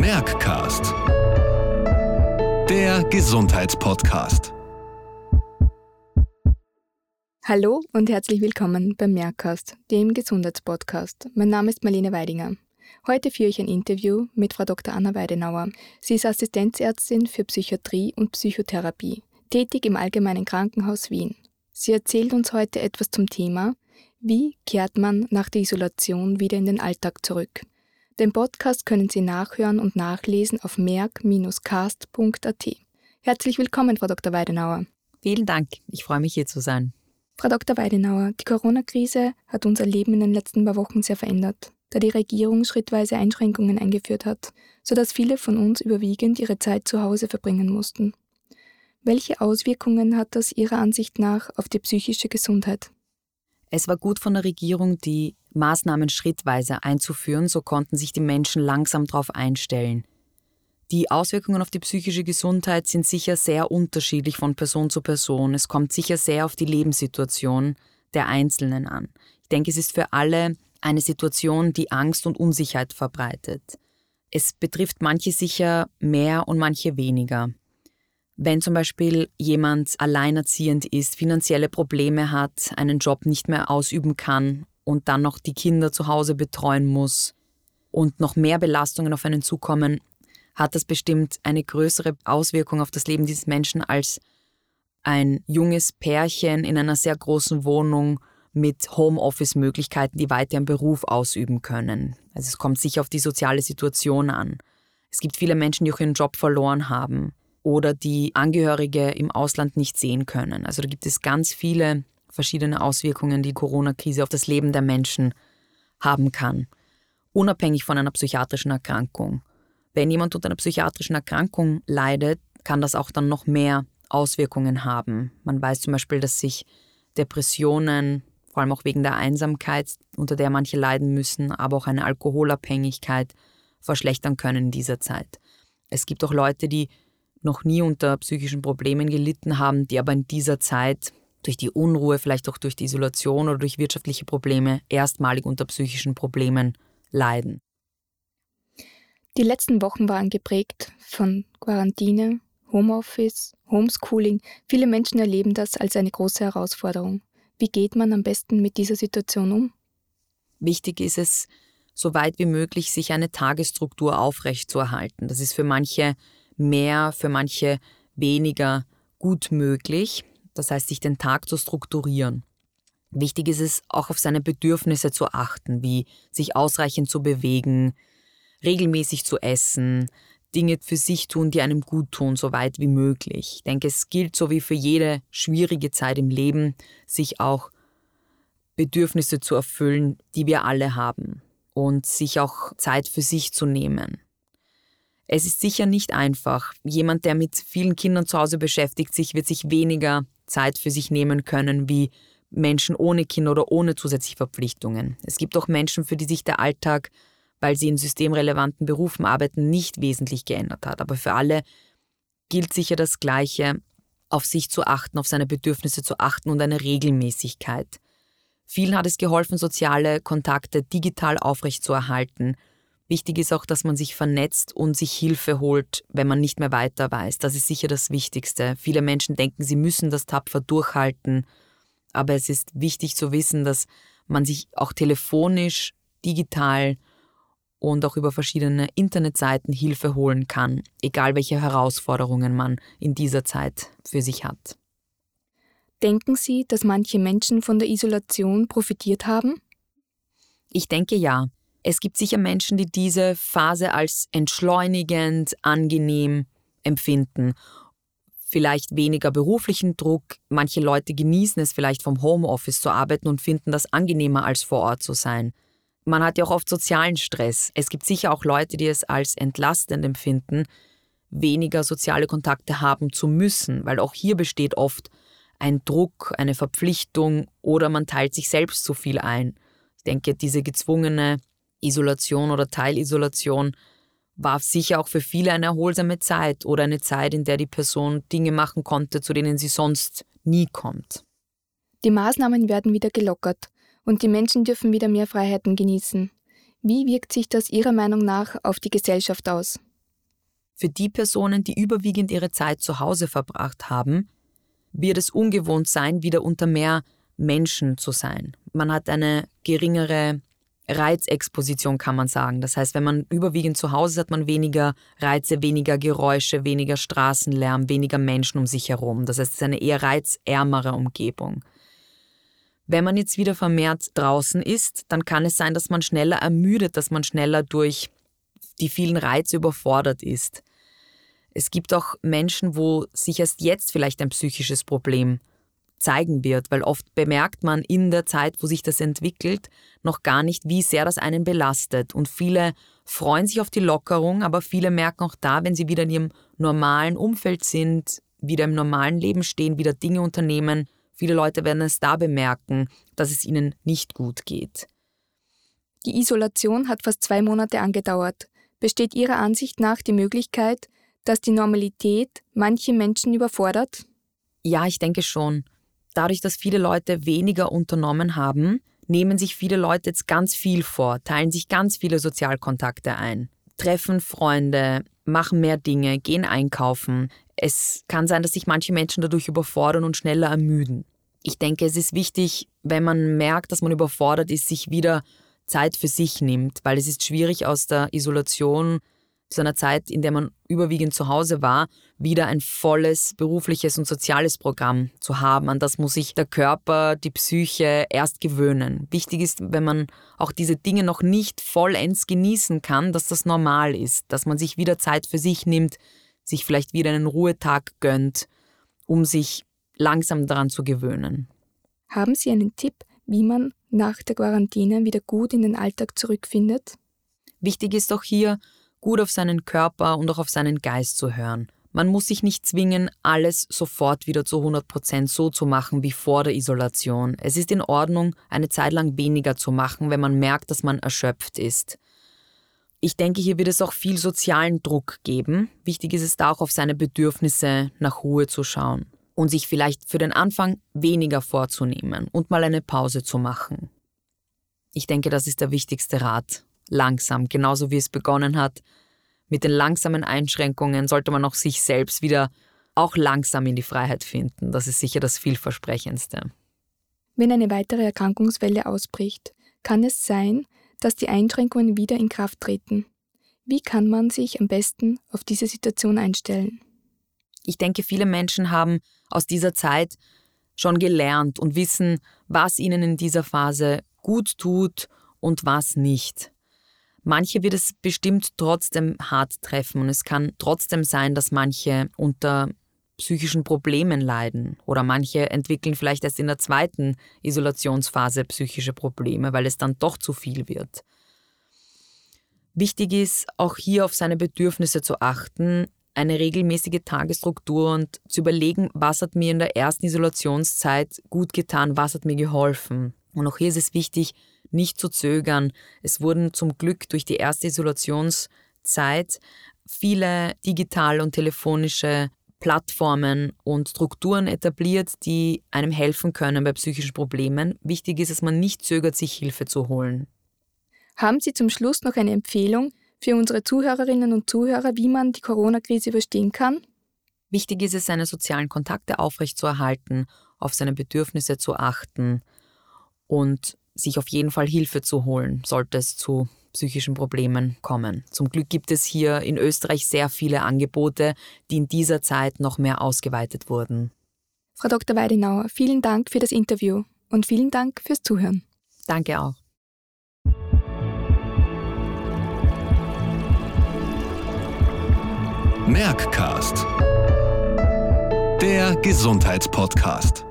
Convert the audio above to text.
Merckcast. Der Gesundheitspodcast. Hallo und herzlich willkommen beim Merckcast, dem Gesundheitspodcast. Mein Name ist Marlene Weidinger. Heute führe ich ein Interview mit Frau Dr. Anna Weidenauer. Sie ist Assistenzärztin für Psychiatrie und Psychotherapie, tätig im Allgemeinen Krankenhaus Wien. Sie erzählt uns heute etwas zum Thema, wie kehrt man nach der Isolation wieder in den Alltag zurück. Den Podcast können Sie nachhören und nachlesen auf merk-cast.at. Herzlich willkommen, Frau Dr. Weidenauer. Vielen Dank, ich freue mich hier zu sein. Frau Dr. Weidenauer, die Corona-Krise hat unser Leben in den letzten paar Wochen sehr verändert, da die Regierung schrittweise Einschränkungen eingeführt hat, sodass viele von uns überwiegend ihre Zeit zu Hause verbringen mussten. Welche Auswirkungen hat das Ihrer Ansicht nach auf die psychische Gesundheit? Es war gut von der Regierung, die Maßnahmen schrittweise einzuführen, so konnten sich die Menschen langsam darauf einstellen. Die Auswirkungen auf die psychische Gesundheit sind sicher sehr unterschiedlich von Person zu Person. Es kommt sicher sehr auf die Lebenssituation der Einzelnen an. Ich denke, es ist für alle eine Situation, die Angst und Unsicherheit verbreitet. Es betrifft manche sicher mehr und manche weniger. Wenn zum Beispiel jemand alleinerziehend ist, finanzielle Probleme hat, einen Job nicht mehr ausüben kann und dann noch die Kinder zu Hause betreuen muss und noch mehr Belastungen auf einen zukommen, hat das bestimmt eine größere Auswirkung auf das Leben dieses Menschen als ein junges Pärchen in einer sehr großen Wohnung mit Homeoffice-Möglichkeiten, die weiter ihren Beruf ausüben können. Also es kommt sicher auf die soziale Situation an. Es gibt viele Menschen, die auch ihren Job verloren haben oder die Angehörige im Ausland nicht sehen können. Also da gibt es ganz viele verschiedene Auswirkungen, die Corona-Krise auf das Leben der Menschen haben kann, unabhängig von einer psychiatrischen Erkrankung. Wenn jemand unter einer psychiatrischen Erkrankung leidet, kann das auch dann noch mehr Auswirkungen haben. Man weiß zum Beispiel, dass sich Depressionen, vor allem auch wegen der Einsamkeit, unter der manche leiden müssen, aber auch eine Alkoholabhängigkeit verschlechtern können in dieser Zeit. Es gibt auch Leute, die noch nie unter psychischen Problemen gelitten haben, die aber in dieser Zeit durch die Unruhe, vielleicht auch durch die Isolation oder durch wirtschaftliche Probleme erstmalig unter psychischen Problemen leiden. Die letzten Wochen waren geprägt von Quarantäne, Homeoffice, Homeschooling. Viele Menschen erleben das als eine große Herausforderung. Wie geht man am besten mit dieser Situation um? Wichtig ist es, so weit wie möglich sich eine Tagesstruktur aufrechtzuerhalten. Das ist für manche mehr, für manche weniger gut möglich. Das heißt, sich den Tag zu strukturieren. Wichtig ist es, auch auf seine Bedürfnisse zu achten, wie sich ausreichend zu bewegen, regelmäßig zu essen, Dinge für sich tun, die einem gut tun, so weit wie möglich. Ich denke, es gilt so wie für jede schwierige Zeit im Leben, sich auch Bedürfnisse zu erfüllen, die wir alle haben und sich auch Zeit für sich zu nehmen. Es ist sicher nicht einfach. Jemand, der mit vielen Kindern zu Hause beschäftigt sich, wird sich weniger Zeit für sich nehmen können wie Menschen ohne Kinder oder ohne zusätzliche Verpflichtungen. Es gibt auch Menschen, für die sich der Alltag, weil sie in systemrelevanten Berufen arbeiten, nicht wesentlich geändert hat. Aber für alle gilt sicher das Gleiche, auf sich zu achten, auf seine Bedürfnisse zu achten und eine Regelmäßigkeit. Vielen hat es geholfen, soziale Kontakte digital aufrechtzuerhalten Wichtig ist auch, dass man sich vernetzt und sich Hilfe holt, wenn man nicht mehr weiter weiß. Das ist sicher das Wichtigste. Viele Menschen denken, sie müssen das tapfer durchhalten, aber es ist wichtig zu wissen, dass man sich auch telefonisch, digital und auch über verschiedene Internetseiten Hilfe holen kann, egal welche Herausforderungen man in dieser Zeit für sich hat. Denken Sie, dass manche Menschen von der Isolation profitiert haben? Ich denke ja. Es gibt sicher Menschen, die diese Phase als entschleunigend, angenehm empfinden. Vielleicht weniger beruflichen Druck. Manche Leute genießen es vielleicht vom Homeoffice zu arbeiten und finden das angenehmer als vor Ort zu sein. Man hat ja auch oft sozialen Stress. Es gibt sicher auch Leute, die es als entlastend empfinden, weniger soziale Kontakte haben zu müssen, weil auch hier besteht oft ein Druck, eine Verpflichtung oder man teilt sich selbst zu viel ein. Ich denke, diese gezwungene Isolation oder Teilisolation war sicher auch für viele eine erholsame Zeit oder eine Zeit, in der die Person Dinge machen konnte, zu denen sie sonst nie kommt. Die Maßnahmen werden wieder gelockert und die Menschen dürfen wieder mehr Freiheiten genießen. Wie wirkt sich das Ihrer Meinung nach auf die Gesellschaft aus? Für die Personen, die überwiegend ihre Zeit zu Hause verbracht haben, wird es ungewohnt sein, wieder unter mehr Menschen zu sein. Man hat eine geringere Reizexposition, kann man sagen. Das heißt, wenn man überwiegend zu Hause ist, hat man weniger Reize, weniger Geräusche, weniger Straßenlärm, weniger Menschen um sich herum. Das heißt, es ist eine eher reizärmere Umgebung. Wenn man jetzt wieder vermehrt draußen ist, dann kann es sein, dass man schneller ermüdet, dass man schneller durch die vielen Reize überfordert ist. Es gibt auch Menschen, wo sich erst jetzt vielleicht ein psychisches Problem zeigen wird, weil oft bemerkt man in der Zeit, wo sich das entwickelt, noch gar nicht, wie sehr das einen belastet. Und viele freuen sich auf die Lockerung, aber viele merken auch da, wenn sie wieder in ihrem normalen Umfeld sind, wieder im normalen Leben stehen, wieder Dinge unternehmen, Viele Leute werden es da bemerken, dass es ihnen nicht gut geht. Die Isolation hat fast zwei Monate angedauert. Besteht Ihrer Ansicht nach die Möglichkeit, dass die Normalität manche Menschen überfordert? Ja, ich denke schon. Dadurch, dass viele Leute weniger unternommen haben, nehmen sich viele Leute jetzt ganz viel vor, teilen sich ganz viele Sozialkontakte ein, treffen Freunde, machen mehr Dinge, gehen einkaufen. Es kann sein, dass sich manche Menschen dadurch überfordern und schneller ermüden. Ich denke, es ist wichtig, wenn man merkt, dass man überfordert ist, sich wieder Zeit für sich nimmt, weil es ist schwierig aus der Isolation zu einer Zeit, in der man überwiegend zu Hause war, wieder ein volles berufliches und soziales Programm zu haben. An das muss sich der Körper, die Psyche erst gewöhnen. Wichtig ist, wenn man auch diese Dinge noch nicht vollends genießen kann, dass das normal ist, dass man sich wieder Zeit für sich nimmt, sich vielleicht wieder einen Ruhetag gönnt, um sich langsam daran zu gewöhnen. Haben Sie einen Tipp, wie man nach der Quarantäne wieder gut in den Alltag zurückfindet? Wichtig ist auch hier, gut auf seinen Körper und auch auf seinen Geist zu hören. Man muss sich nicht zwingen, alles sofort wieder zu 100 Prozent so zu machen wie vor der Isolation. Es ist in Ordnung, eine Zeit lang weniger zu machen, wenn man merkt, dass man erschöpft ist. Ich denke, hier wird es auch viel sozialen Druck geben. Wichtig ist es da auch auf seine Bedürfnisse nach Ruhe zu schauen und sich vielleicht für den Anfang weniger vorzunehmen und mal eine Pause zu machen. Ich denke, das ist der wichtigste Rat. Langsam, genauso wie es begonnen hat. Mit den langsamen Einschränkungen sollte man auch sich selbst wieder auch langsam in die Freiheit finden. Das ist sicher das vielversprechendste. Wenn eine weitere Erkrankungswelle ausbricht, kann es sein, dass die Einschränkungen wieder in Kraft treten. Wie kann man sich am besten auf diese Situation einstellen? Ich denke, viele Menschen haben aus dieser Zeit schon gelernt und wissen, was ihnen in dieser Phase gut tut und was nicht. Manche wird es bestimmt trotzdem hart treffen und es kann trotzdem sein, dass manche unter psychischen Problemen leiden oder manche entwickeln vielleicht erst in der zweiten Isolationsphase psychische Probleme, weil es dann doch zu viel wird. Wichtig ist, auch hier auf seine Bedürfnisse zu achten, eine regelmäßige Tagesstruktur und zu überlegen, was hat mir in der ersten Isolationszeit gut getan, was hat mir geholfen. Und auch hier ist es wichtig, nicht zu zögern. Es wurden zum Glück durch die erste Isolationszeit viele digitale und telefonische Plattformen und Strukturen etabliert, die einem helfen können bei psychischen Problemen. Wichtig ist, dass man nicht zögert, sich Hilfe zu holen. Haben Sie zum Schluss noch eine Empfehlung für unsere Zuhörerinnen und Zuhörer, wie man die Corona-Krise überstehen kann? Wichtig ist es, seine sozialen Kontakte aufrechtzuerhalten, auf seine Bedürfnisse zu achten und sich auf jeden Fall Hilfe zu holen, sollte es zu psychischen Problemen kommen. Zum Glück gibt es hier in Österreich sehr viele Angebote, die in dieser Zeit noch mehr ausgeweitet wurden. Frau Dr. Weidenauer, vielen Dank für das Interview und vielen Dank fürs Zuhören. Danke auch. Merckcast, der Gesundheitspodcast.